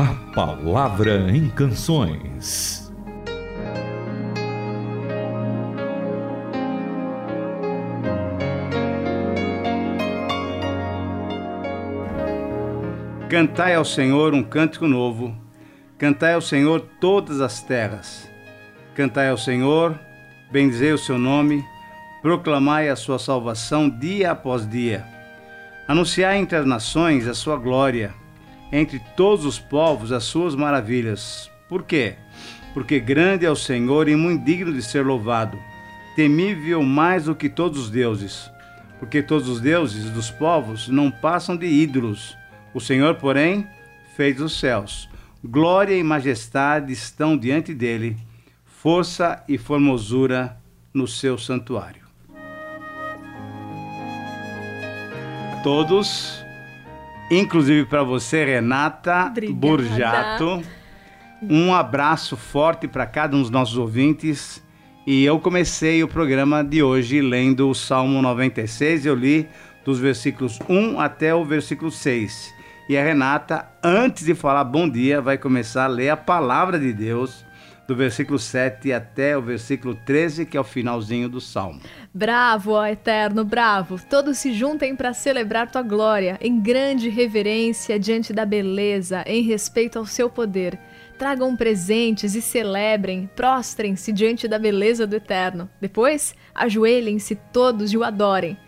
A Palavra em Canções. Cantai ao Senhor um cântico novo, cantai ao Senhor todas as terras. Cantai ao Senhor, bendizei o seu nome, proclamai a sua salvação dia após dia. Anunciai entre as nações a sua glória entre todos os povos as suas maravilhas. Por quê? Porque grande é o Senhor e muito digno de ser louvado, temível mais do que todos os deuses. Porque todos os deuses dos povos não passam de ídolos. O Senhor, porém, fez os céus. Glória e majestade estão diante dele, força e formosura no seu santuário. Todos inclusive para você, Renata Obrigada. Burjato. Um abraço forte para cada um dos nossos ouvintes. E eu comecei o programa de hoje lendo o Salmo 96. Eu li dos versículos 1 até o versículo 6. E a Renata, antes de falar bom dia, vai começar a ler a palavra de Deus do versículo 7 até o versículo 13, que é o finalzinho do salmo. Bravo, ó Eterno, bravo! Todos se juntem para celebrar tua glória, em grande reverência diante da beleza, em respeito ao seu poder. Tragam presentes e celebrem, prostrem-se diante da beleza do Eterno. Depois, ajoelhem-se todos e o adorem.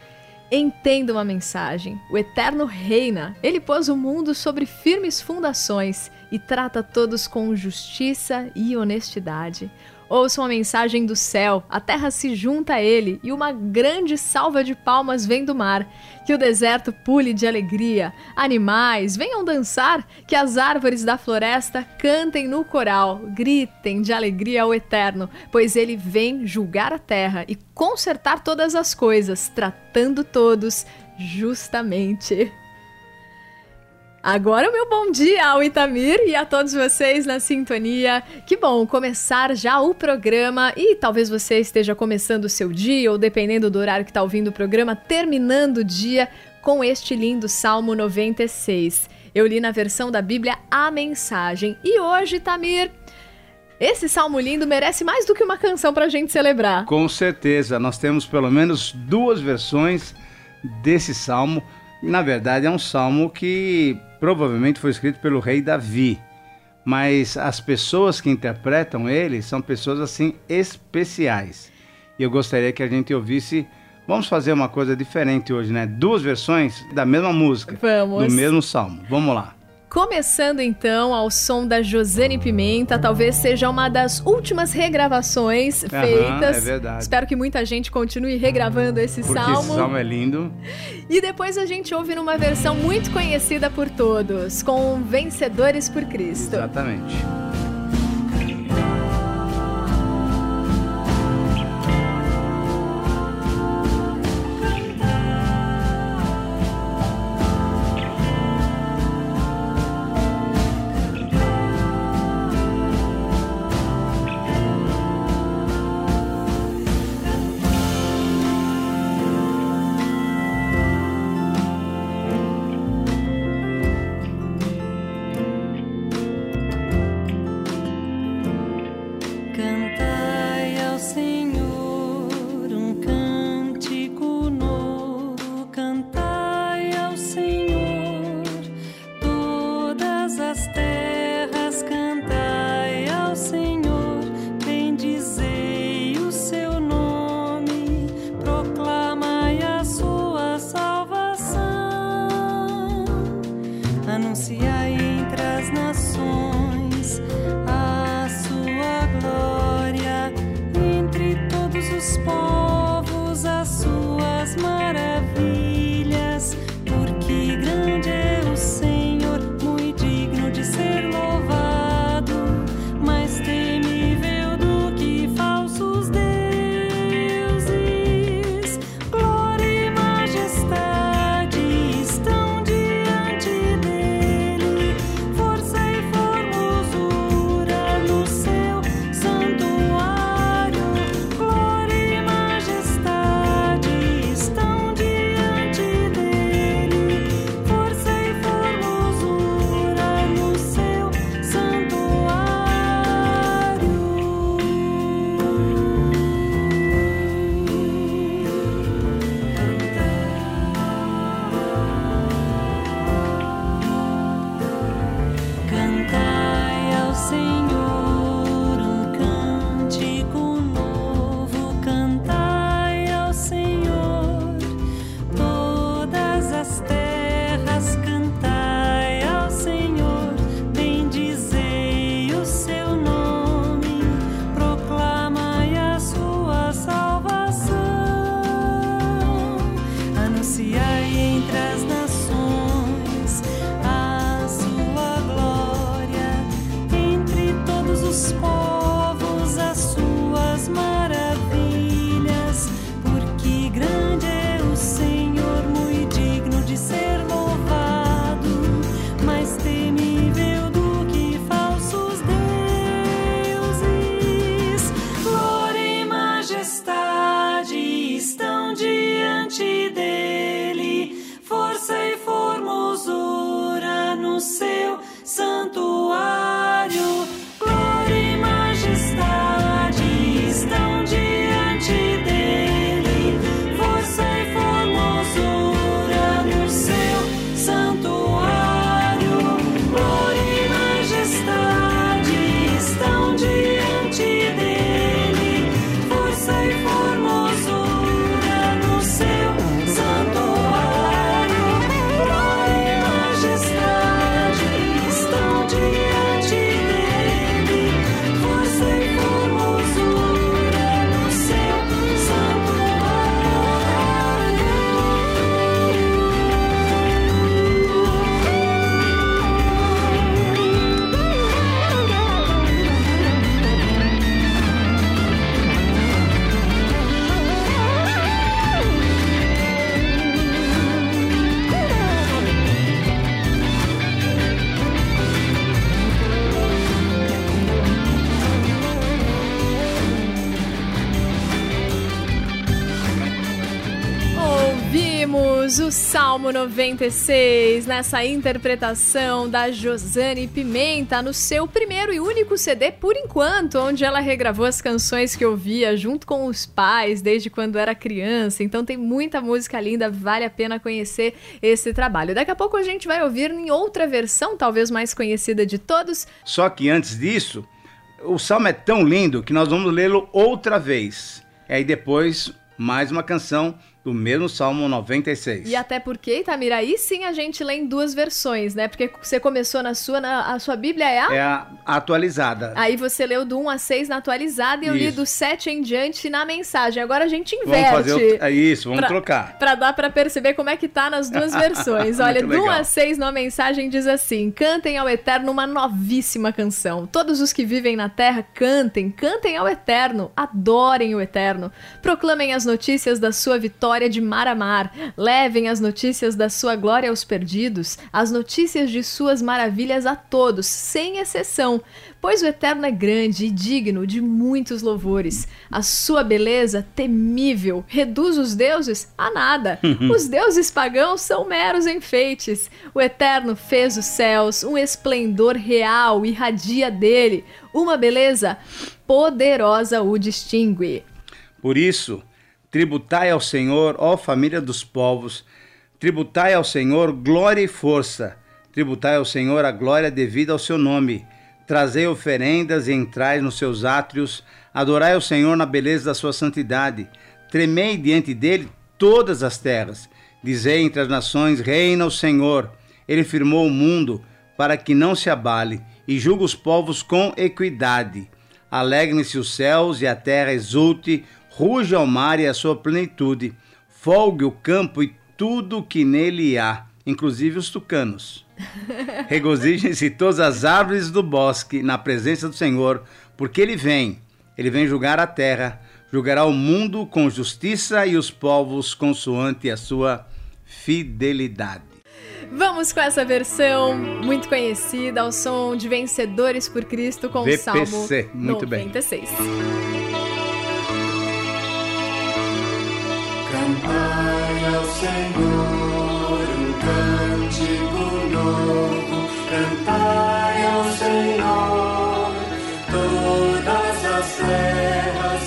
Entendam a mensagem. O Eterno reina. Ele pôs o mundo sobre firmes fundações e trata todos com justiça e honestidade. Ouçam a mensagem do céu, a terra se junta a ele e uma grande salva de palmas vem do mar. Que o deserto pule de alegria, animais venham dançar, que as árvores da floresta cantem no coral, gritem de alegria ao Eterno, pois ele vem julgar a terra e consertar todas as coisas, tratando todos justamente. Agora o meu bom dia ao Itamir e a todos vocês na sintonia. Que bom começar já o programa e talvez você esteja começando o seu dia ou dependendo do horário que está ouvindo o programa, terminando o dia com este lindo Salmo 96. Eu li na versão da Bíblia a mensagem e hoje, Tamir, esse salmo lindo merece mais do que uma canção para a gente celebrar. Com certeza, nós temos pelo menos duas versões desse salmo. Na verdade, é um salmo que provavelmente foi escrito pelo rei Davi, mas as pessoas que interpretam ele são pessoas assim especiais. E eu gostaria que a gente ouvisse. Vamos fazer uma coisa diferente hoje, né? Duas versões da mesma música, Vamos. do mesmo salmo. Vamos lá. Começando então ao som da Josane Pimenta, talvez seja uma das últimas regravações Aham, feitas. é verdade. Espero que muita gente continue regravando esse Porque salmo. esse salmo é lindo. E depois a gente ouve numa versão muito conhecida por todos, com Vencedores por Cristo. Exatamente. Do Salmo 96, nessa interpretação da Josane Pimenta, no seu primeiro e único CD por enquanto, onde ela regravou as canções que ouvia junto com os pais desde quando era criança. Então tem muita música linda, vale a pena conhecer esse trabalho. Daqui a pouco a gente vai ouvir em outra versão, talvez mais conhecida de todos. Só que antes disso, o salmo é tão lindo que nós vamos lê-lo outra vez. E aí depois mais uma canção do mesmo Salmo 96. E até porque, Itamira, aí sim a gente lê em duas versões, né? Porque você começou na sua, na, a sua Bíblia é a... É a atualizada. Aí você leu do 1 a 6 na atualizada e eu li Isso. do 7 em diante na mensagem. Agora a gente Vamos inverte. fazer o... é isso, vamos Pra- trocar. Pra dar pra perceber como é que tá nas duas versões. Olha, do 1 legal. a 6 na mensagem diz assim: Cantem ao Eterno uma novíssima canção. Todos os que vivem na terra cantem, cantem ao Eterno, adorem o Eterno. Proclamem as notícias da sua vitória de mar a mar. Levem as notícias da sua glória aos perdidos, as notícias de suas maravilhas a todos, sem exceção. Pois o Eterno é grande e digno de muitos louvores. A sua beleza, temível, reduz os deuses a nada. Os deuses pagãos são meros enfeites. O Eterno fez os céus, um esplendor real irradia dele. Uma beleza poderosa o distingue. Por isso, tributai ao Senhor, ó família dos povos, tributai ao Senhor glória e força, tributai ao Senhor a glória devida ao seu nome. Trazei oferendas e entrai nos seus átrios, adorai ao Senhor na beleza da sua santidade. Tremei diante dele todas as terras. Dizei entre as nações: Reina o Senhor. Ele firmou o mundo para que não se abale e julga os povos com equidade. Alegrem-se os céus e a terra exulte, ruja o mar e a sua plenitude, folgue o campo e tudo o que nele há, inclusive os tucanos. Regozijem-se todas as árvores do bosque na presença do Senhor, porque ele vem, ele vem julgar a terra, julgará o mundo com justiça e os povos consoante a sua fidelidade. Vamos com essa versão muito conhecida, ao som de Vencedores por Cristo com o VPC, Salmo muito bem. 96. Cantai Senhor um cântico novo, cantai ao Senhor. Todas as terras,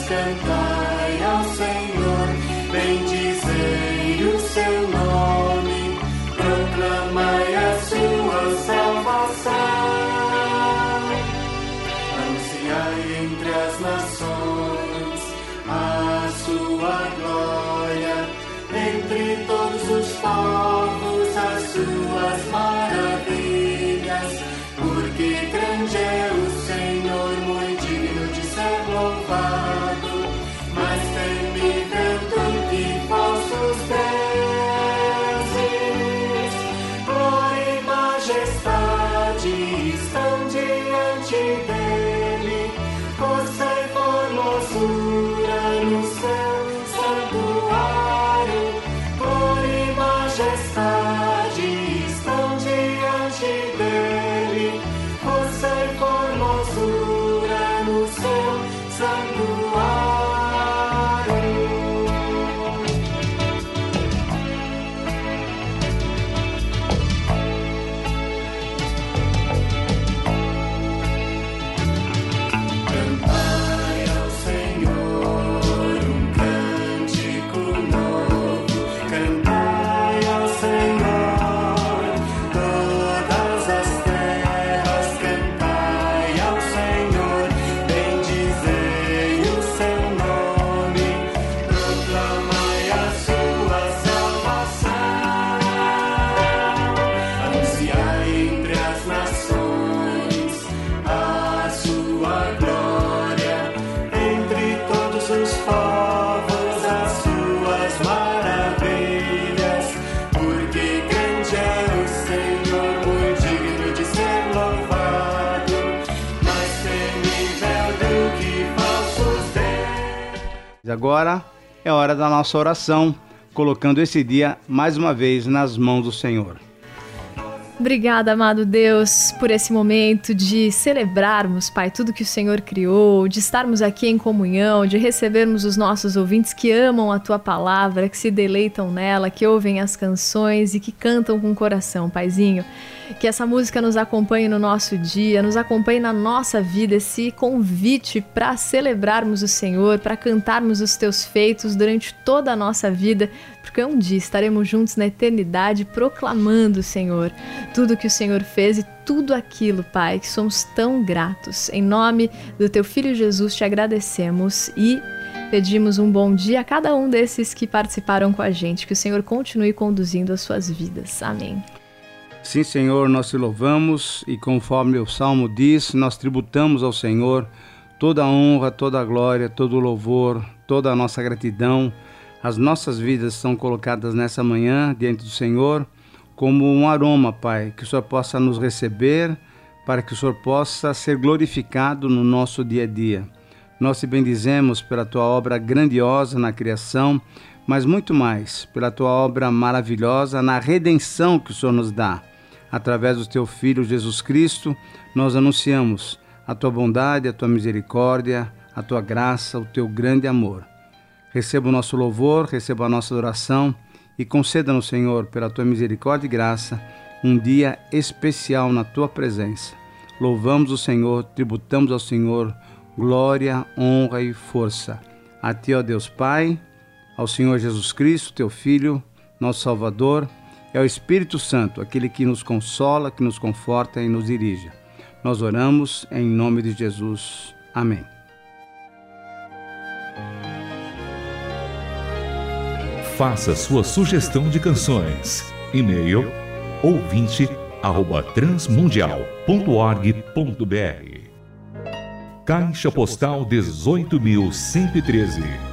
Agora é hora da nossa oração, colocando esse dia mais uma vez nas mãos do Senhor. Obrigada, amado Deus, por esse momento de celebrarmos, Pai, tudo que o Senhor criou, de estarmos aqui em comunhão, de recebermos os nossos ouvintes que amam a tua palavra, que se deleitam nela, que ouvem as canções e que cantam com o coração, Paizinho. Que essa música nos acompanhe no nosso dia, nos acompanhe na nossa vida, esse convite para celebrarmos o Senhor, para cantarmos os teus feitos durante toda a nossa vida, porque um dia estaremos juntos na eternidade proclamando, Senhor, tudo que o Senhor fez e tudo aquilo, Pai, que somos tão gratos. Em nome do teu filho Jesus te agradecemos e pedimos um bom dia a cada um desses que participaram com a gente, que o Senhor continue conduzindo as suas vidas. Amém. Sim, Senhor, nós te louvamos e conforme o salmo diz, nós tributamos ao Senhor toda a honra, toda a glória, todo o louvor, toda a nossa gratidão. As nossas vidas são colocadas nessa manhã diante do Senhor como um aroma, Pai, que o Senhor possa nos receber, para que o Senhor possa ser glorificado no nosso dia a dia. Nós te bendizemos pela tua obra grandiosa na criação, mas muito mais pela tua obra maravilhosa na redenção que o Senhor nos dá. Através do teu Filho Jesus Cristo, nós anunciamos a tua bondade, a tua misericórdia, a tua graça, o teu grande amor. Receba o nosso louvor, receba a nossa adoração e conceda-nos, Senhor, pela tua misericórdia e graça, um dia especial na tua presença. Louvamos o Senhor, tributamos ao Senhor glória, honra e força. A ti, ó Deus Pai, ao Senhor Jesus Cristo, teu Filho, nosso Salvador, e ao Espírito Santo, aquele que nos consola, que nos conforta e nos dirige. Nós oramos em nome de Jesus. Amém. Faça sua sugestão de canções. E-mail ouvinte@transmundial.org.br. Caixa Postal 18113,